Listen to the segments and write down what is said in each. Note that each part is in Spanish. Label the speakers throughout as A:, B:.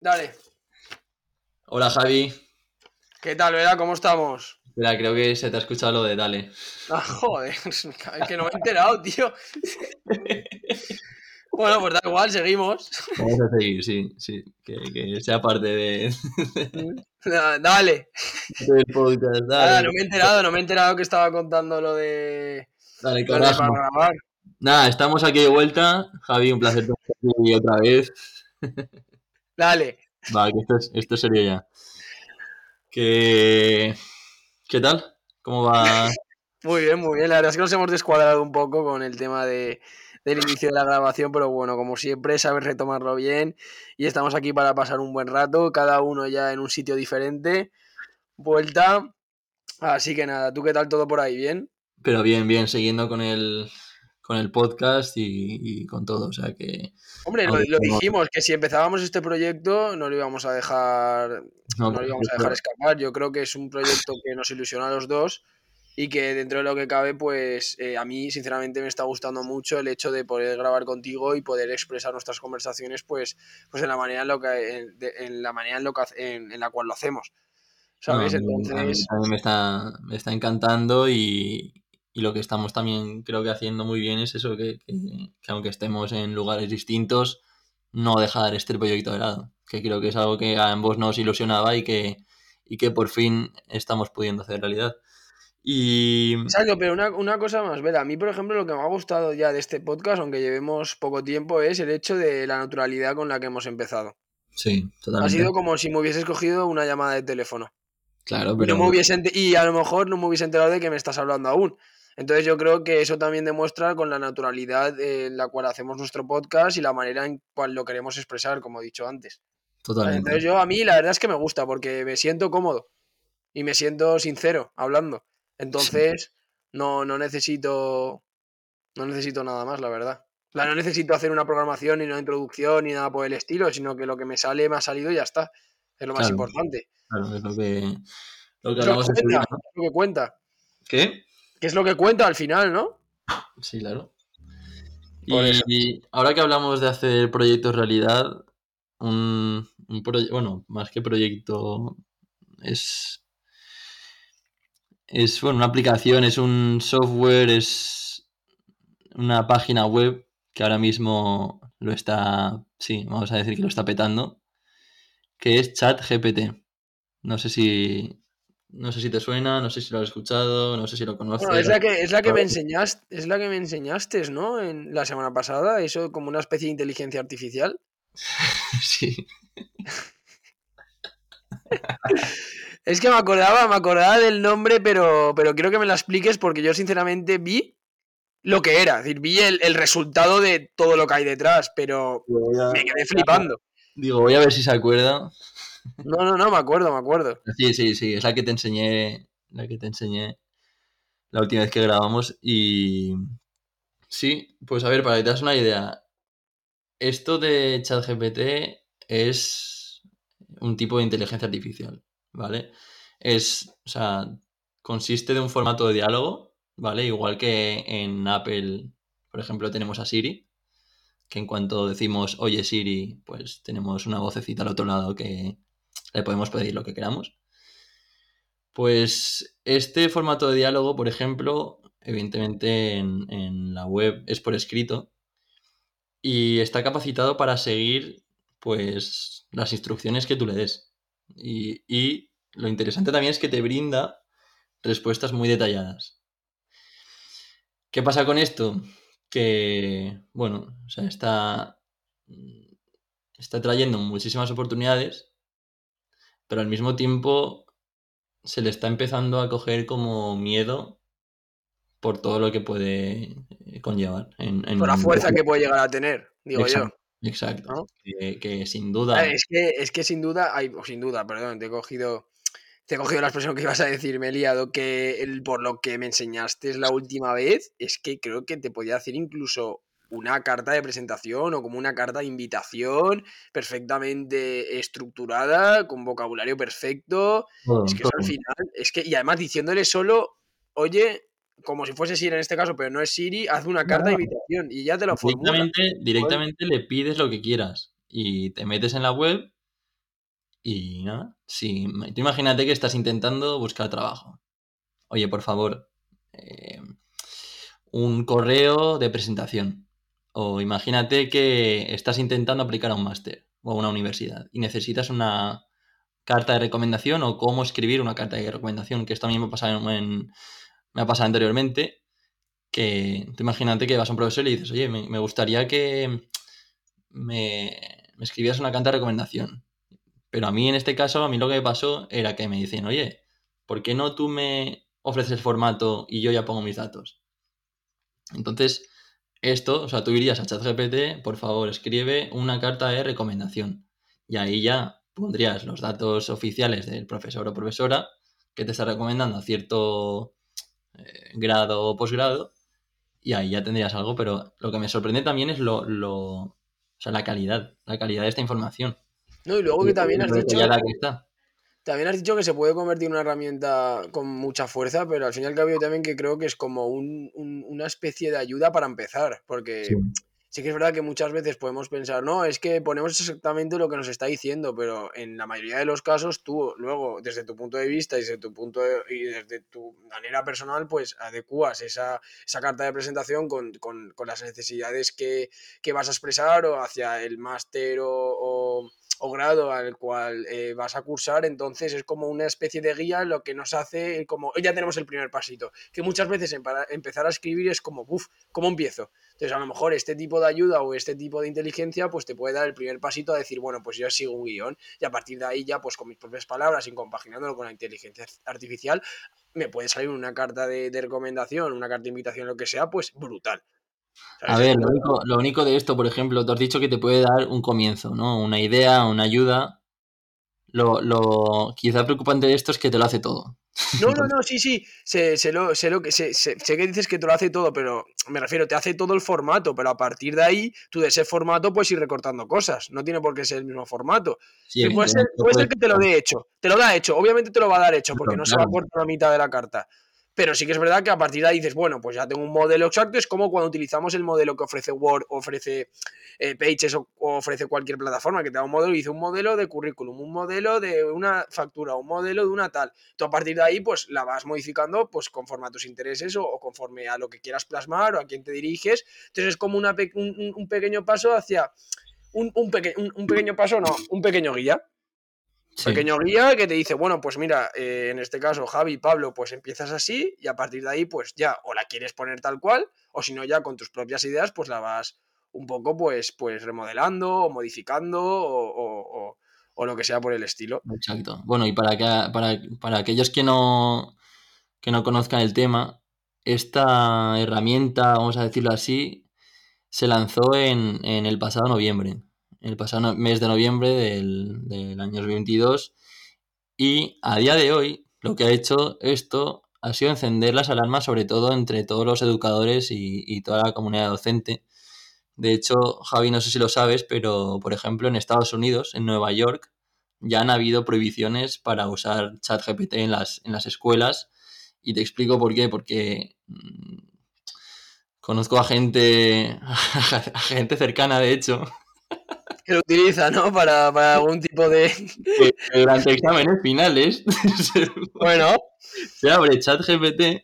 A: Dale.
B: Hola Javi.
A: ¿Qué tal, verdad? ¿Cómo estamos?
B: Espera, creo que se te ha escuchado lo de Dale.
A: Ah, joder, es que no me he enterado, tío. Bueno, pues da igual, seguimos.
B: Vamos a seguir, sí, sí. Que, que sea parte de,
A: Dale.
B: del podcast. Dale.
A: No me he enterado, no me he enterado que estaba contando lo de.
B: Dale,
A: lo de para
B: carajo.
A: grabar.
B: Nada, estamos aquí de vuelta. Javi, un placer tenerte aquí otra vez.
A: Dale.
B: Va, que esto es, esto es serio ya. Que... ¿Qué tal? ¿Cómo va?
A: Muy bien, muy bien. La verdad es que nos hemos descuadrado un poco con el tema de, del inicio de la grabación, pero bueno, como siempre, sabes retomarlo bien. Y estamos aquí para pasar un buen rato, cada uno ya en un sitio diferente. Vuelta. Así que nada, ¿tú qué tal todo por ahí? ¿Bien?
B: Pero bien, bien, siguiendo con el, con el podcast y, y con todo. O sea que...
A: Hombre, lo, dijimos, que si empezábamos este proyecto no lo íbamos a dejar,
B: No,
A: no lo íbamos a dejar escapar. Yo creo que es un proyecto que nos ilusiona a los dos y que dentro de lo que cabe, pues eh, a mí sinceramente me está gustando mucho el hecho de poder grabar contigo y poder expresar nuestras conversaciones, pues, pues en la manera en, lo que, en, de- en la manera en, lo que, en, en la cual lo hacemos. ¿Sabes?
B: No, a mí- a me está, me está encantando y, y lo que estamos también creo que haciendo muy bien es eso, que, que- que aunque estemos en lugares distintos, no dejar este proyecto de lado, que creo que es algo que a ambos nos ilusionaba y que, y que por fin estamos pudiendo hacer realidad. Y
A: Exacto, pero una, una cosa más, Vera, a mí, por ejemplo, lo que me ha gustado ya de este podcast, aunque llevemos poco tiempo, es el hecho de la naturalidad con la que hemos empezado.
B: sí,
A: Ha
B: totalmente.
A: sido como si me hubieses cogido una llamada de teléfono.
B: Claro, pero
A: no me hubiese y a lo mejor no me hubiese enterado de que me estás hablando aún. Entonces yo creo que eso también demuestra con la naturalidad en la cual hacemos nuestro podcast y la manera en cual lo queremos expresar, como he dicho antes.
B: totalmente.
A: Entonces yo a mí la verdad es que me gusta porque me siento cómodo y me siento sincero hablando. Entonces no, no necesito no necesito nada más, la verdad. Sea, no necesito hacer una programación ni una introducción ni nada por el estilo, sino que lo que me sale me ha salido y ya está. Es lo más
B: Claro.
A: importante.
B: Claro, es lo que, lo
A: lo que cuenta.
B: ¿Qué?
A: Que es lo que cuenta al final, ¿no?
B: Sí, claro. Y, ahora que hablamos de hacer proyectos realidad, un, un proye- bueno, más que proyecto, es, es bueno, una aplicación, es un software, es una página web que ahora mismo lo está, sí, vamos a decir que lo está petando, que es ChatGPT. No sé si, no sé si te suena, no sé si lo has escuchado, no sé si lo conoces.
A: Bueno, es la que, es la que me enseñaste, es la que me enseñaste, ¿no? En la semana pasada, eso como una especie de inteligencia artificial.
B: Sí.
A: Es que me acordaba, me acordaba del nombre, pero, pero quiero que me la expliques porque yo sinceramente vi lo que era. Es decir, vi el, el resultado de todo lo que hay detrás, pero me quedé flipando.
B: Digo, voy a ver si se acuerda.
A: No, no, no, me acuerdo, me acuerdo.
B: Sí, sí, sí, es la que te enseñé, la que te enseñé la última vez que grabamos y sí, pues a ver, para que te das una idea, esto de ChatGPT es un tipo de inteligencia artificial, ¿vale? Es, o sea, consiste de un formato de diálogo, ¿vale? Igual que en Apple, por ejemplo, tenemos a Siri, que en cuanto decimos, oye Siri, pues tenemos una vocecita al otro lado que le podemos pedir lo que queramos. Pues este formato de diálogo, por ejemplo, evidentemente en, en la web es por escrito y está capacitado para seguir pues las instrucciones que tú le des. Y, y lo interesante también es que te brinda respuestas muy detalladas. ¿Qué pasa con esto? Que, bueno, está, está trayendo muchísimas oportunidades, pero al mismo tiempo se le está empezando a coger como miedo por todo lo que puede eh, conllevar. En, en
A: Por la fuerza que puede llegar a tener, digo
B: Exacto,
A: yo.
B: Exacto.
A: ¿no?
B: Que, que sin duda.
A: Es que, es que sin duda, ay, o sin duda, perdón, te he cogido. Te he cogido la expresión que ibas a decir, me he liado, que el, por lo que me enseñaste la última vez, es que creo que te podía hacer incluso una carta de presentación o como una carta de invitación perfectamente estructurada, con vocabulario perfecto. Es que eso al final, es que, y además diciéndole solo, oye, como si fuese Siri en este caso, pero no es Siri, haz una carta de invitación y ya te lo formula.
B: Directamente, directamente le pides lo que quieras y te metes en la web Y nada, sí, tú imagínate que estás intentando buscar trabajo. Oye, por favor, eh, un correo de presentación. O imagínate que estás intentando aplicar a un máster o a una universidad y necesitas una carta de recomendación o cómo escribir una carta de recomendación, que esto a mí me ha pasado, me ha pasado anteriormente, que tú imagínate que vas a un profesor y le dices, oye, me, gustaría que me, me escribieras una carta de recomendación. Pero a mí en este caso, a mí lo que me pasó era que me dicen, oye, ¿por qué no tú me ofreces el formato y yo ya pongo mis datos? Entonces, esto, o sea, tú irías a ChatGPT, por favor, escribe una carta de recomendación. Y ahí ya pondrías los datos oficiales del profesor o profesora que te está recomendando a cierto eh, grado o posgrado. Y ahí ya tendrías algo, pero lo que me sorprende también es lo, lo, o sea, la calidad, la calidad de esta información.
A: No, y luego que también has dicho. También has dicho que se puede convertir en una herramienta con mucha fuerza, pero al fin y al cabo yo también que creo que es como una especie de ayuda para empezar, porque sí. que es verdad que muchas veces podemos pensar, no, es que ponemos exactamente lo que nos está diciendo, pero en la mayoría de los casos tú luego, desde tu punto de vista y desde tu punto y desde tu manera personal, pues adecuas esa, esa carta de presentación con, con, con las necesidades que, que, vas a expresar o hacia el máster o o grado al cual eh, vas a cursar, entonces es como una especie de guía lo que nos hace como, ya tenemos el primer pasito, que muchas veces empezar a escribir es como, uff, ¿cómo empiezo? Entonces a lo mejor este tipo de ayuda o este tipo de inteligencia pues te puede dar el primer pasito a decir, bueno, pues yo sigo un guion y a partir de ahí ya pues con mis propias palabras y compaginándolo con la inteligencia artificial me puede salir una carta de, de recomendación, una carta de invitación, lo que sea, pues brutal.
B: A ver, lo único, de esto, por ejemplo, te has dicho que te puede dar un comienzo, ¿no? Una idea, una ayuda. Lo, lo quizá preocupante de esto es que te lo hace todo.
A: No, no, no, sí, sí. Sé, lo, sé, lo que, sé, sé, que dices que te lo hace todo, pero me refiero, te hace todo el formato, pero a partir de ahí, tú de ese formato puedes ir recortando cosas. No tiene por qué ser el mismo formato. puede, ser, puede ser que te lo dé hecho. Te lo da hecho. Obviamente te lo va a dar hecho, porque no se va a cortar la mitad de la carta. Pero sí que es verdad que a partir de ahí dices, bueno, pues ya tengo un modelo exacto. Es como cuando utilizamos el modelo que ofrece Word, ofrece eh, Pages o, ofrece cualquier plataforma que te da un modelo y dice un modelo de currículum, un modelo de una factura, un modelo de una tal. Tú a partir de ahí, pues la vas modificando pues conforme a tus intereses o, conforme a lo que quieras plasmar o a quién te diriges. Entonces es como una un, pequeño paso hacia. Un, un, un pequeño paso, no, un pequeño guía. Pequeño guía que te dice, bueno, pues mira, eh, en este caso Javi, Pablo, pues empiezas así y a partir de ahí, pues ya, o la quieres poner tal cual, o si no, ya con tus propias ideas, pues la vas un poco, pues, pues remodelando o modificando o, lo que sea por el estilo.
B: Exacto. Bueno, y para, que, para, aquellos que no, que no conozcan el tema, esta herramienta, vamos a decirlo así, se lanzó en, en el pasado noviembre el pasado mes de noviembre del, año 2022 y a día de hoy lo que ha hecho esto ha sido encender las alarmas sobre todo entre todos los educadores y, toda la comunidad docente. De hecho, Javi, no sé si lo sabes, pero por ejemplo en Estados Unidos, en Nueva York, ya han habido prohibiciones para usar ChatGPT en las, en las escuelas. Y te explico por qué, porque mm, conozco a gente, a gente cercana, de hecho,
A: que lo utiliza, ¿no? Para, para algún tipo de.
B: Durante exámenes finales.
A: bueno.
B: Se abre ChatGPT.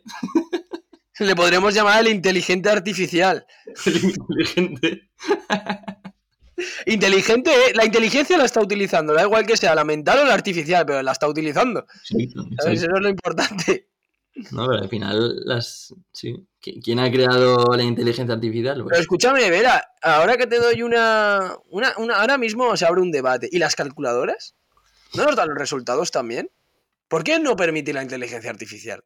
A: Le podremos llamar el inteligente artificial.
B: El inteligente.
A: Inteligente, eh, la inteligencia la está utilizando, da igual que sea la mental o la artificial, pero la está utilizando. Eso es lo importante.
B: No, pero al final, las. Sí. ¿Quién ha creado la inteligencia artificial?
A: Pero escúchame, Vera, ahora que te doy una, una, Ahora mismo se abre un debate. ¿Y las calculadoras? ¿No nos dan los resultados también? ¿Por qué no permite la inteligencia artificial?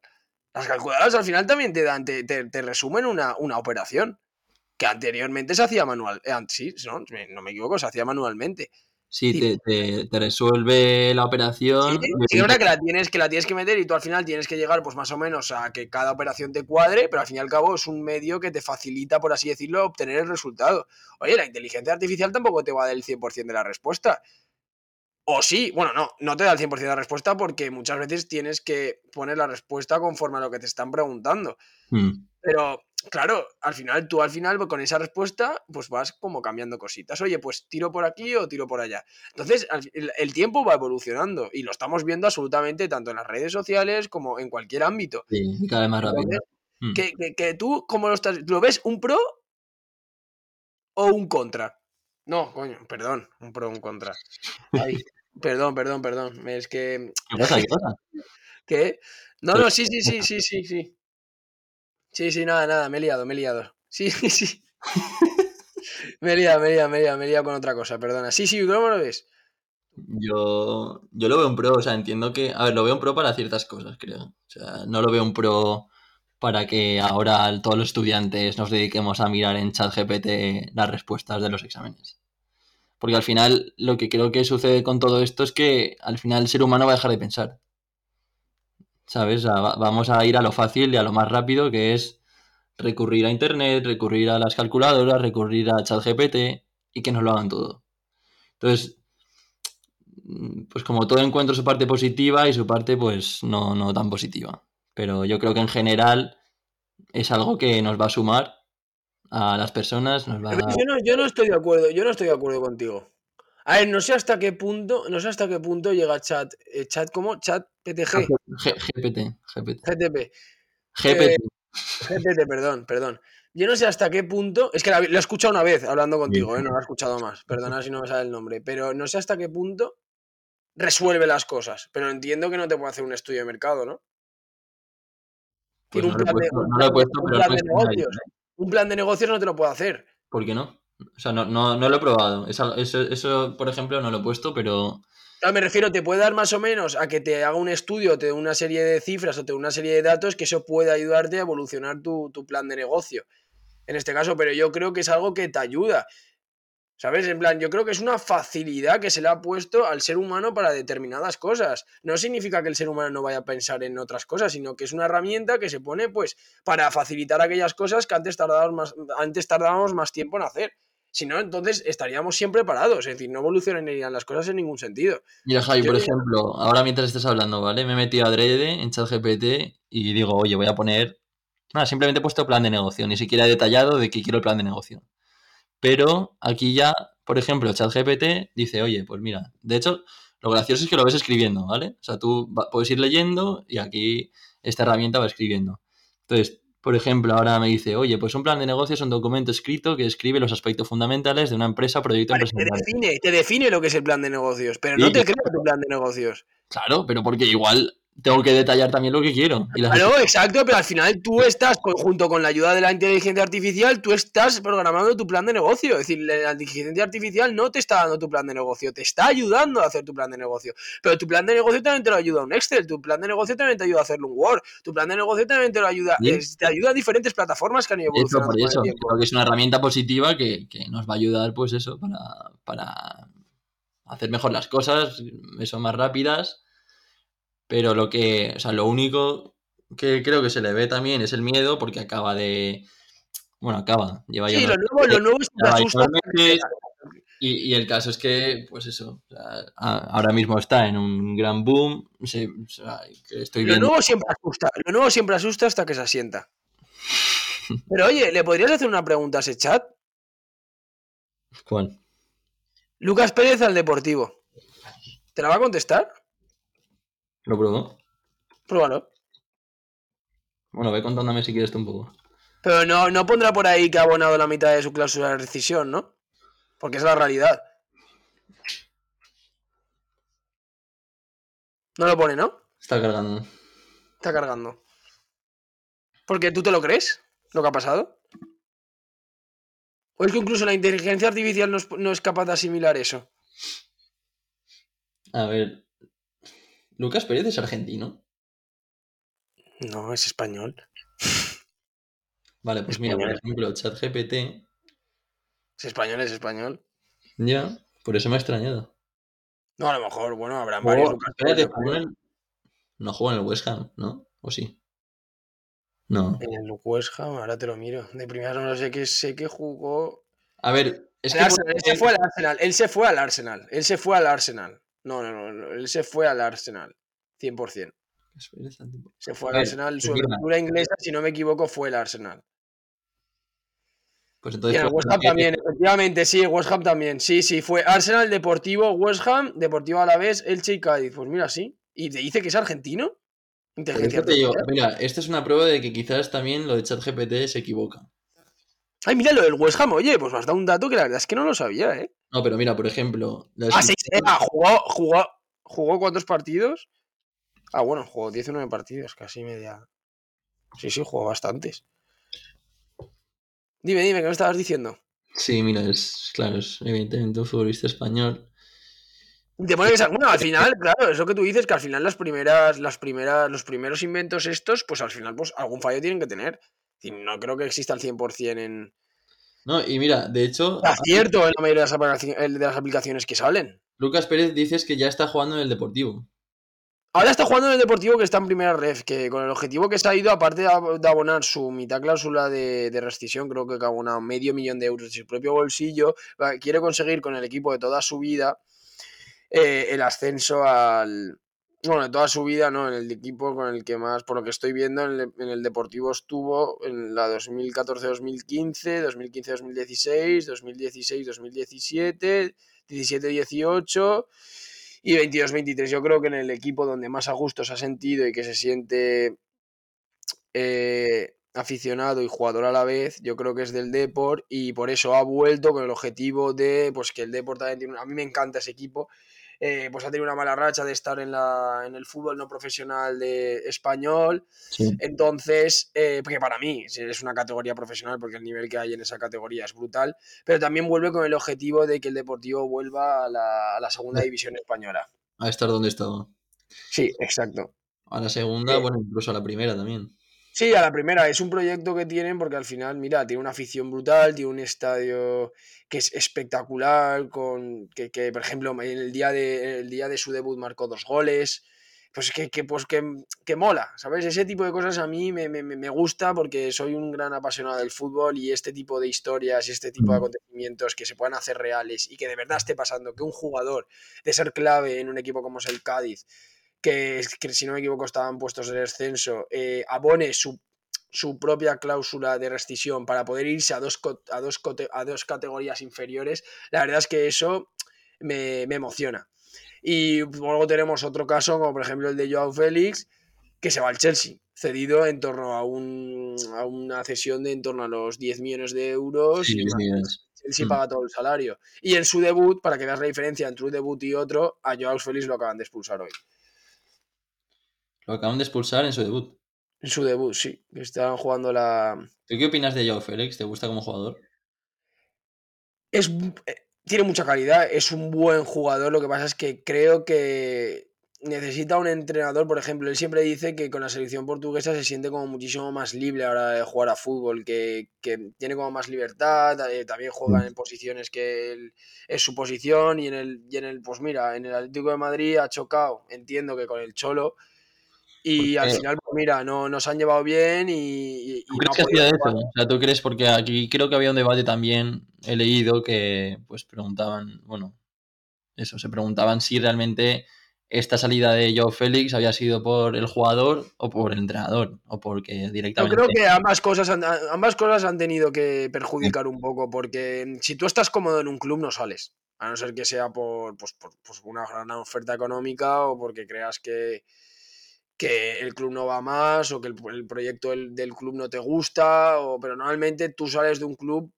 A: Las calculadoras al final también te dan, te, te, resumen una, una, operación. Que anteriormente se hacía manual. Eh, sí, no, no me equivoco, se hacía manualmente.
B: Sí, te, resuelve la operación.
A: Sí, es verdad que la, tienes, que la tienes que meter y tú al final tienes que llegar, pues más o menos, a que cada operación te cuadre, pero al fin y al cabo es un medio que te facilita, por así decirlo, obtener el resultado. Oye, la inteligencia artificial tampoco te va a dar el 100% de la respuesta. O sí, bueno, no, no te da el 100% de respuesta porque muchas veces tienes que poner la respuesta conforme a lo que te están preguntando.
B: Mm.
A: Pero, claro, al final, tú al final con esa respuesta, pues vas como cambiando cositas. Oye, pues tiro por aquí o tiro por allá. Entonces, el, el tiempo va evolucionando y lo estamos viendo absolutamente tanto en las redes sociales como en cualquier ámbito.
B: Sí, cada vez más rápido.
A: Entonces,
B: Mm.
A: que, que- que tú, ¿cómo lo estás? ¿Lo ves un pro o un contra? No, coño, perdón, un pro un contra. Ay, perdón, perdón, perdón. Es que.
B: ¿Qué pasa? ¿Qué pasa?
A: ¿Qué? No, no, sí, sí, sí, sí, sí, sí. Sí, sí, nada, nada, me he liado, me he liado. Sí, sí, sí. Me he liado, me he liado, me he liado, me he liado con otra cosa, perdona. Sí, sí, ¿cómo lo ves?
B: Yo, yo lo veo un pro, o sea, entiendo que. A ver, lo veo un pro para ciertas cosas, creo. O sea, no lo veo un pro para que ahora todos los estudiantes nos dediquemos a mirar en ChatGPT las respuestas de los exámenes. Porque al final, lo que creo que sucede con todo esto es que al final el ser humano va a dejar de pensar. ¿Sabes? Vamos a ir a lo fácil y a lo más rápido, que es recurrir a internet, recurrir a las calculadoras, recurrir a ChatGPT y que nos lo hagan todo. Entonces, pues como todo encuentro su parte positiva y su parte pues no, no tan positiva. Pero yo creo que en general es algo que nos va a sumar a las personas, nos va a...
A: Yo no, yo no estoy de acuerdo, yo no estoy de acuerdo contigo. A ver, no sé hasta qué punto, no sé hasta qué punto llega chat, eh, chat como chat PTG,
B: G- GPT, GPT.
A: GTP,
B: GPT.
A: GPT, perdón, perdón. Yo no sé hasta qué punto, es que la- lo he escuchado una vez hablando contigo, eh, no lo he escuchado más, perdona si no me sale el nombre, pero no sé hasta qué punto resuelve las cosas, pero entiendo que no te puede hacer un estudio de mercado, ¿no?
B: Pues
A: Tiene
B: no
A: un plan de-
B: puesto,
A: un
B: no lo he puesto, pero
A: plan
B: no
A: de
B: está ahí,
A: negocios.
B: ¿eh?
A: Un plan de negocios no te lo puede hacer.
B: ¿Por qué no? O sea, no, no, no lo he probado. Eso, eso, eso, por ejemplo, no lo he puesto, pero...
A: Claro, me refiero, te puede dar más o menos a que te haga un estudio, te dé una serie de cifras o te dé una serie de datos que eso puede ayudarte a evolucionar tu, tu plan de negocio. En este caso, pero yo creo que es algo que te ayuda. ¿Sabes? En plan, yo creo que es una facilidad que se le ha puesto al ser humano para determinadas cosas. No significa que el ser humano no vaya a pensar en otras cosas, sino que es una herramienta que se pone, pues, para facilitar aquellas cosas que antes tardábamos más, antes tardábamos más tiempo en hacer. Si no, entonces estaríamos siempre parados. Es decir, no evolucionarían las cosas en ningún sentido.
B: Mira, Javi,
A: Yo
B: por
A: diría-
B: ejemplo, ahora mientras estás hablando, ¿vale? Me he metido a Drede en ChatGPT y digo, oye, voy a poner... Nada, simplemente he puesto plan de negocio, ni siquiera he detallado de que quiero el plan de negocio. Pero aquí ya, por ejemplo, ChatGPT dice, oye, pues mira, de hecho, lo gracioso es que lo ves escribiendo, ¿vale? O sea, tú puedes ir leyendo y aquí esta herramienta va escribiendo. Entonces, por ejemplo, ahora me dice, oye, pues un plan de negocio es un documento escrito que describe los aspectos fundamentales de una empresa, proyecto
A: Vale, te
B: empresarial.
A: define, te define lo que es el plan de negocios, pero
B: Sí,
A: no te crea tu plan de negocios.
B: Claro, pero porque igual tengo que detallar también lo que quiero. Y las-
A: Claro, exacto, pero al final tú estás, junto con la ayuda de la inteligencia artificial, tú estás programando tu plan de negocio. Es decir, la inteligencia artificial no te está dando tu plan de negocio, te está ayudando a hacer tu plan de negocio. Pero tu plan de negocio también te lo ayuda un Excel, tu plan de negocio también te ayuda a hacerlo un Word, tu plan de negocio también te lo ayuda,
B: Sí.
A: es- te ayuda a diferentes plataformas que han ido
B: Eso,
A: evolucionando
B: por
A: con el
B: eso, creo que es una herramienta positiva que, que nos va a ayudar, pues eso, para, para hacer mejor las cosas, eso más rápidas. Pero lo que, o sea, lo único que creo que se le ve también es el miedo, porque acaba de. Bueno, acaba, lleva ya
A: Sí,
B: unos
A: lo nuevo, lo nuevo es que
B: ya y, y el caso es que, pues eso, o sea, a- ahora mismo está en un gran boom. se- o sea, que estoy
A: Lo nuevo siempre asusta, lo nuevo siempre asusta hasta que se asienta. Pero oye, ¿le podrías hacer una pregunta a ese chat?
B: ¿Cuál?
A: Lucas Pérez al Deportivo. ¿Te la va a contestar?
B: ¿Lo probó?
A: Pruébalo.
B: Bueno, ve contándome si quieres tú un poco.
A: Pero no, no pondrá por ahí que ha abonado la mitad de su cláusula de rescisión, ¿no? Porque es la realidad. No lo pone, ¿no?
B: Está cargando.
A: Está cargando. Porque tú te lo crees, lo que ha pasado. ¿O es que incluso la inteligencia artificial no es, no es capaz de asimilar eso?
B: A ver. Lucas Pérez es argentino.
A: No, es español.
B: Vale, pues mira, por
A: Español.
B: ejemplo, ChatGPT.
A: Es español, es español.
B: Ya, por eso me ha extrañado.
A: No, a lo mejor, bueno, habrá varios Lucas Pérez,
B: No juega en el West Ham, ¿no? ¿O sí? No.
A: En el West Ham, ahora te lo miro. De primera no sé que sé que jugó.
B: A ver, es
A: El
B: que.
A: Arsenal, él se fue al Arsenal. Él se fue al Arsenal. Él se fue al Arsenal. No, no, no, no, él se fue al Arsenal, 100%. Se fue al Arsenal, su aventura inglesa, si no me equivoco, fue el Arsenal.
B: Pues entonces.
A: Y en el West Ham también, efectivamente, sí, West Ham también. Sí, sí, fue Arsenal, Deportivo, West Ham, Deportivo a la vez, Elche y Cádiz. Pues mira, sí. ¿Y te dice que es argentino? Inteligencia
B: te digo, mira, esta es una prueba de que quizás también lo de ChatGPT se equivoca.
A: Ay, mira lo del West Ham, oye, pues me has dado un dato que la verdad es que no lo sabía, ¿eh?
B: No, pero mira, por ejemplo.
A: Ah, sí, ah, jugó, jugó, jugó cuántos partidos? Ah, bueno, jugó 19 partidos, casi media. Sí, sí, jugó bastantes. Dime, dime, ¿qué me estabas diciendo?
B: Sí, mira, es claro, es evidentemente un futbolista español.
A: Te pone que bueno, al final, claro, eso que tú dices, que al final las primeras, las primeras, los primeros inventos estos, pues al final, pues algún fallo tienen que tener. No creo que exista al 100% en
B: No, y mira, de hecho,
A: acierto en la mayoría de las, aplicaciones que salen.
B: Lucas Pérez dices que ya está jugando en el Deportivo.
A: Ahora está jugando en el Deportivo que está en primera ref, que con el objetivo que se ha ido, aparte de ab- de abonar su mitad cláusula de, de rescisión, creo que ha abonado medio millón de euros de su propio bolsillo, quiere conseguir con el equipo de toda su vida eh, el ascenso al... Bueno, de toda su vida, ¿no? En el equipo con el que más, por lo que estoy viendo, en el, en el Deportivo estuvo en la 2014-2015, 2015-2016, 2016-2017, 17-18 y 22-23. Yo creo que en el equipo donde más a gusto se ha sentido y que se siente eh, aficionado y jugador a la vez, yo creo que es del Deport y por eso ha vuelto con el objetivo de pues que el Deport también tiene, a mí me encanta ese equipo. Eh, pues ha tenido una mala racha de estar en, la, en el fútbol no profesional de español.
B: Sí.
A: Entonces, eh, porque para mí es una categoría profesional porque el nivel que hay en esa categoría es brutal, pero también vuelve con el objetivo de que el Deportivo vuelva a la, a la segunda división española.
B: A estar donde estaba.
A: Sí, exacto.
B: A la segunda,
A: Eh.
B: bueno, incluso a la primera también.
A: Sí, a la primera, es un proyecto que tienen porque al final, mira, tiene una afición brutal, tiene un estadio que es espectacular, con que, que, por ejemplo, en el día de, el día de su debut marcó dos goles, pues que, que, pues que, que mola, ¿sabes? Ese tipo de cosas a mí me, me, me gusta porque soy un gran apasionado del fútbol y este tipo de historias y este tipo de
B: Mm.
A: acontecimientos que se puedan hacer reales y que de verdad esté pasando, que un jugador de ser clave en un equipo como es el Cádiz, que, que si no me equivoco estaban puestos de descenso, eh, abone su, su propia cláusula de rescisión para poder irse a dos, a dos, a dos categorías inferiores, la verdad es que eso me, me emociona. Y luego tenemos otro caso, como por ejemplo el de Joao Félix, que se va al Chelsea, cedido en torno a, un, a una cesión de en torno a los 10 millones de euros.
B: Sí,
A: y
B: 10
A: más.
B: millones.
A: Chelsea
B: Mm.
A: paga todo el salario. Y en su debut, para que veas la diferencia entre un debut y otro, a Joao Félix lo acaban de expulsar hoy.
B: Lo acaban de expulsar en su debut.
A: En su debut, sí. que Estaban jugando la.
B: ¿Tú qué opinas de Joao Félix? ¿Te gusta como jugador?
A: Es, eh, tiene mucha calidad, es un buen jugador. Lo que pasa es que creo que necesita un entrenador. Por ejemplo, él siempre dice que con la selección portuguesa se siente como muchísimo más libre ahora de jugar a fútbol, que, que tiene como más libertad. eh, también juega en posiciones que él- es su posición. Y en el, y en el, pues mira, en el Atlético de Madrid ha chocado, entiendo que con el Cholo. Y al
B: Porque-
A: final, pues mira, no nos han llevado bien y, y-
B: ¿Tú crees que hacía eso? O sea, ¿tú crees? Porque aquí creo que había un debate también, he leído que pues preguntaban, bueno, eso, se preguntaban si realmente esta salida de Joao Félix había sido por el jugador o por el entrenador, o porque
A: Yo
B: directamente...
A: creo que ambas cosas, han, ambas cosas han tenido que perjudicar un poco, porque si tú estás cómodo en un club no sales, a no ser que sea por, pues, por pues, una gran oferta económica o porque creas que, que el club no va más o que el, el proyecto del, del club no te gusta, o, pero normalmente tú sales de un club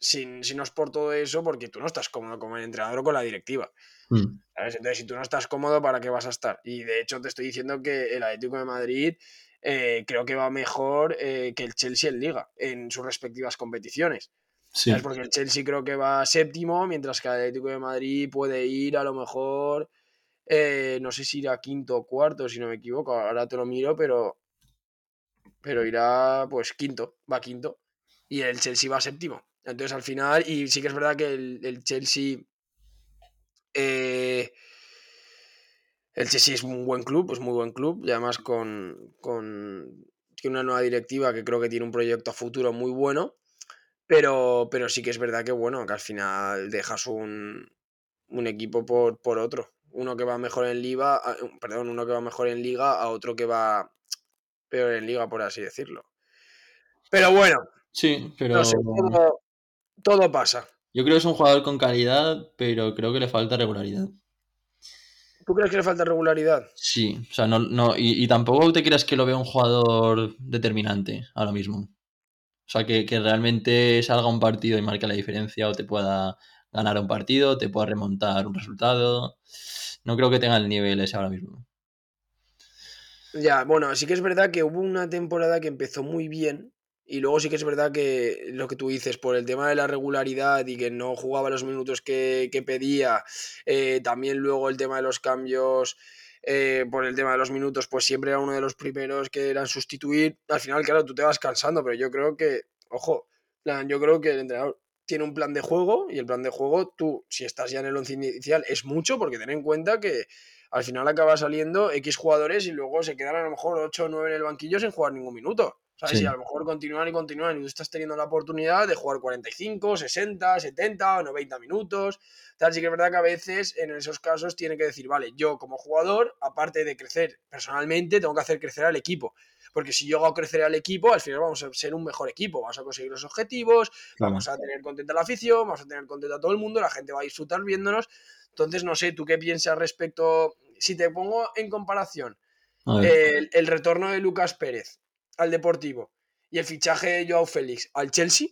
A: sin, si no es por todo eso, porque tú no estás cómodo como el entrenador o con la directiva.
B: Mm,
A: ¿sabes? Entonces, si tú no estás cómodo, ¿para qué vas a estar? Y de hecho, te estoy diciendo que el Atlético de Madrid eh, creo que va mejor eh, que el Chelsea en Liga, en sus respectivas competiciones.
B: sí,
A: ¿sabes? Porque el Chelsea creo que va séptimo, mientras que el Atlético de Madrid puede ir a lo mejor, eh, no sé si irá quinto o cuarto, si no me equivoco, ahora te lo miro, pero, pero irá pues quinto, va quinto. Y el Chelsea va séptimo. Entonces al final, y sí que es verdad que el, el Chelsea eh, el Chelsea es un buen club, es muy buen club, y además con, con una nueva directiva que creo que tiene un proyecto a futuro muy bueno, pero, pero sí que es verdad que bueno, que al final dejas un, un equipo por, por otro. Uno que va mejor en liga, perdón, uno que va mejor en liga a otro que va peor en liga, por así decirlo. Pero bueno,
B: Sí, pero
A: no sé, todo, todo pasa.
B: yo creo que es un jugador con calidad, pero creo que le falta regularidad.
A: ¿Tú crees que le falta regularidad?
B: Sí, o sea, no, no, y, y tampoco te creas que lo vea un jugador determinante ahora mismo. O sea, que, que realmente salga un partido y marque la diferencia o te pueda ganar un partido, te pueda remontar un resultado. No creo que tenga el nivel ese ahora mismo.
A: Ya, bueno, sí que es verdad que hubo una temporada que empezó muy bien y luego sí que es verdad que lo que tú dices, por el tema de la regularidad y que no jugaba los minutos que, que pedía, eh, también luego el tema de los cambios, eh, por el tema de los minutos, pues siempre era uno de los primeros que eran sustituir. Al final, claro, tú te vas cansando, pero yo creo que, ojo, yo creo que el entrenador tiene un plan de juego y el plan de juego, tú, si estás ya en el once inicial, es mucho porque ten en cuenta que al final acaba saliendo X jugadores y luego se quedan a lo mejor 8 o 9 en el banquillo sin jugar ningún minuto. ¿Sabes?
B: Sí.
A: Y a lo mejor continúan y continúan y tú estás teniendo la oportunidad de jugar 45, 60, 70 o 90 minutos. Tal, sí que es verdad que a veces en esos casos tiene que decir, vale, yo como jugador, aparte de crecer personalmente, tengo que hacer crecer al equipo. Porque si yo hago crecer al equipo, al final vamos a ser un mejor equipo, vamos a conseguir los objetivos, vamos a tener contenta a la afición, vamos a tener contenta a todo el mundo, la gente va a disfrutar viéndonos. Entonces, no sé, ¿tú qué piensas respecto? Si te pongo en comparación
B: A
A: el retorno de Lucas Pérez al Deportivo y el fichaje de Joao Félix al Chelsea,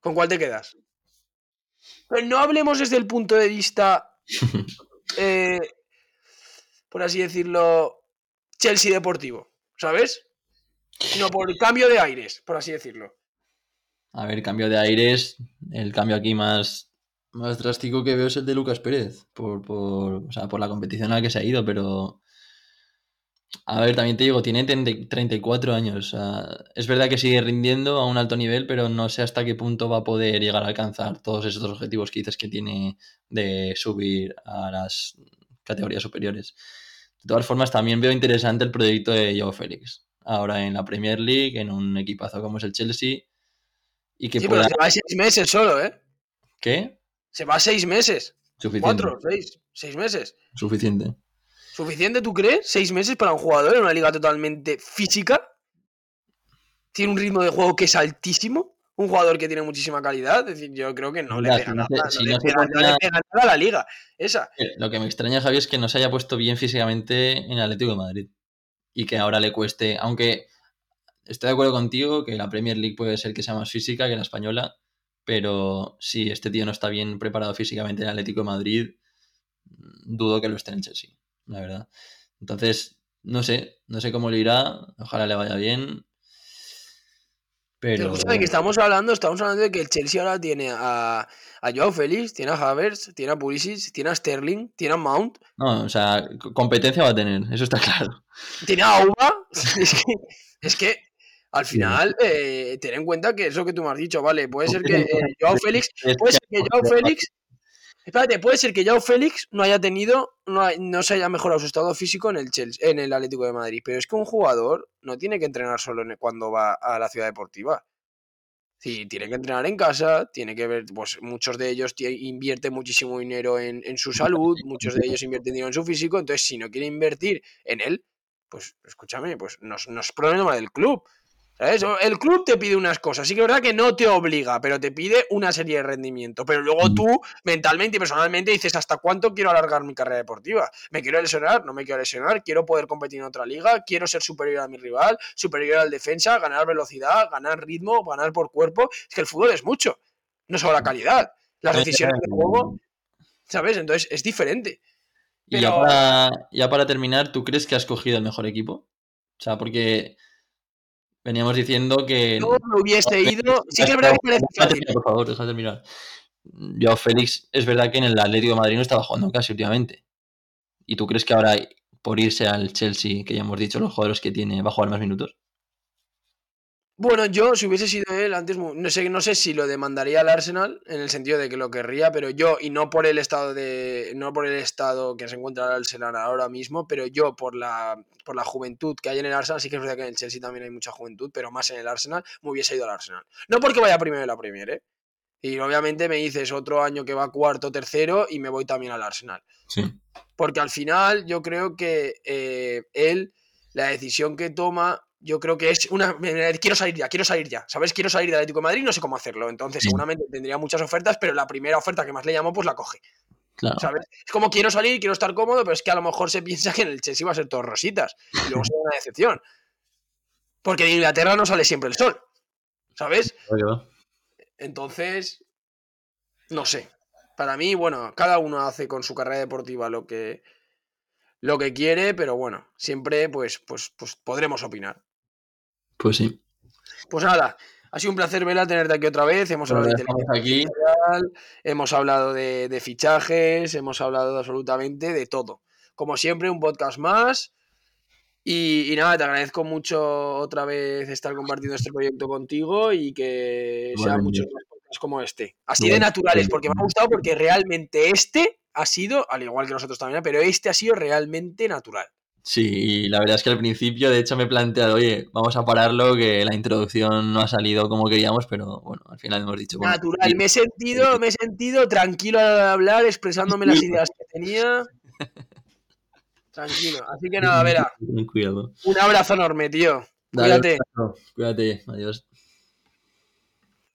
A: ¿con cuál te quedas? Pero no hablemos desde el punto de vista, eh, por así decirlo, Chelsea Deportivo, ¿sabes? Sino por el cambio de aires, por así decirlo.
B: a ver, cambio de aires. El cambio aquí más, más drástico que veo es el de Lucas Pérez. Por, por, o sea, por la competición a la que se ha ido, pero. A ver, también te digo, tiene 30 34 años. es verdad que sigue rindiendo a un alto nivel, pero no sé hasta qué punto va a poder llegar a alcanzar todos esos objetivos que dices que tiene de subir a las categorías superiores. De todas formas, también veo interesante el proyecto de Joao Félix. Ahora en la Premier League, en un equipazo como es el Chelsea. Y que
A: Sí, pero
B: pueda.
A: se va seis meses solo, ¿eh?
B: ¿Qué?
A: Se va seis meses.
B: Suficiente.
A: Cuatro, seis, seis meses.
B: Suficiente.
A: ¿Suficiente, tú crees? ¿Seis meses para un jugador en una liga totalmente física? Tiene un ritmo de juego que es altísimo. Un jugador que tiene muchísima calidad. Es decir, yo creo que no le pega nada. a la liga. Esa.
B: Eh, Lo que me extraña, Javi, es que no se haya puesto bien físicamente en el Atlético de Madrid. Y que ahora le cueste, aunque estoy de acuerdo contigo que la Premier League puede ser que sea más física que la española, pero si este tío no está bien preparado físicamente en el Atlético de Madrid, dudo que lo esté en el Chelsea, la verdad. Entonces, no sé, no sé cómo le irá, ojalá le vaya bien. Pero
A: Escúchame, que estamos hablando, estamos hablando de que el Chelsea ahora tiene a, a Joao Félix, tiene a Havertz, tiene a Pulisic, tiene a Sterling, tiene a Mount,
B: no, o sea, competencia va a tener, eso está claro.
A: tiene a Auba. es, que, es que al final, eh, ten en cuenta que eso que tú me has dicho, vale, puede ser que eh, Joao Félix Puede ser que Joao Félix. Espérate, puede ser que Joao Félix no haya tenido, no, no se haya mejorado su estado físico en el Chelsea, en el Atlético de Madrid. Pero es que un jugador no tiene que entrenar solo cuando va a la ciudad deportiva. Sí, tiene que entrenar en casa, tiene que ver, pues muchos de ellos invierten muchísimo dinero en, su salud, muchos de ellos invierten dinero en su físico, entonces si no quiere invertir en él, pues escúchame, pues no, no es problema del club. El club te pide unas cosas, sí que es verdad que no te obliga, pero te pide una serie de rendimiento. Pero luego
B: Mm.
A: tú, mentalmente y personalmente, dices hasta cuánto quiero alargar mi carrera deportiva. ¿Me quiero lesionar? ¿No me quiero lesionar? ¿Quiero poder competir en otra liga? ¿Quiero ser superior a mi rival? ¿Superior al defensa? ¿Ganar velocidad? ¿Ganar ritmo? ¿Ganar por cuerpo? Es que el fútbol es mucho, no solo la calidad. Las decisiones de juego, ¿sabes? Entonces es diferente.
B: Y ya para, ya para terminar, ¿tú crees que has cogido el mejor equipo? O sea, porque veníamos diciendo que...
A: Yo me hubiese ido. Sí que es verdad que parece
B: por favor, deja de terminar. Yo, Félix, es verdad que en el Atlético de Madrid no estaba jugando casi últimamente. ¿Y tú crees que ahora, por irse al Chelsea, que ya hemos dicho los jugadores que tiene, va a jugar más minutos?
A: Bueno, yo, si hubiese sido él antes, no sé, no sé si lo demandaría al Arsenal, en el sentido de que lo querría, pero yo, y no por el estado de. no por el estado que se encuentra el Arsenal ahora mismo, pero yo por la por la juventud que hay en el Arsenal, sí que es verdad que en el Chelsea también hay mucha juventud, pero más en el Arsenal, me hubiese ido al Arsenal. No porque vaya primero en la Premier, ¿eh? Y obviamente me dices otro año que va cuarto, tercero y me voy también al Arsenal.
B: Sí.
A: Porque al final yo creo que eh, él, la decisión que toma, yo creo que es una... Quiero salir ya, quiero salir ya. ¿Sabes? Quiero salir de Atlético de Madrid, no sé cómo hacerlo. Entonces
B: Sí.
A: seguramente tendría muchas ofertas, pero la primera oferta que más le llamó, pues la coge.
B: Claro.
A: ¿Sabes? Es como quiero salir, quiero estar cómodo, pero es que a lo mejor se piensa que en el Chelsea va a ser todo rositas. Y luego será una decepción. Porque de Inglaterra no sale siempre el sol. ¿Sabes? Entonces, no sé. Para mí, bueno, cada uno hace con su carrera deportiva lo que, lo que quiere, pero bueno, siempre pues, pues, pues podremos opinar.
B: Pues sí.
A: Pues nada, ha sido un placer, Vela, tenerte aquí otra vez. Hemos hablado de
B: aquí.
A: hemos hablado de, de fichajes, hemos hablado de absolutamente de todo. Como siempre, un podcast más. Y, y nada, te agradezco mucho otra vez estar compartiendo este proyecto contigo y que sean muchos más podcasts como este. Así de naturales, porque me ha gustado porque realmente este ha sido, al igual que nosotros también, pero este ha sido realmente natural.
B: Sí, y la verdad es que al principio, de hecho, me he planteado, oye, vamos a pararlo, que la introducción no ha salido como queríamos, pero bueno, al final hemos dicho, bueno,
A: Natural, me he sentido, me he sentido tranquilo al hablar, expresándome las ideas que tenía. Tranquilo. Así que nada, Vera,
B: cuidado.
A: un abrazo enorme, tío.
B: Dale,
A: Cuídate.
B: abrazo. Cuídate, adiós.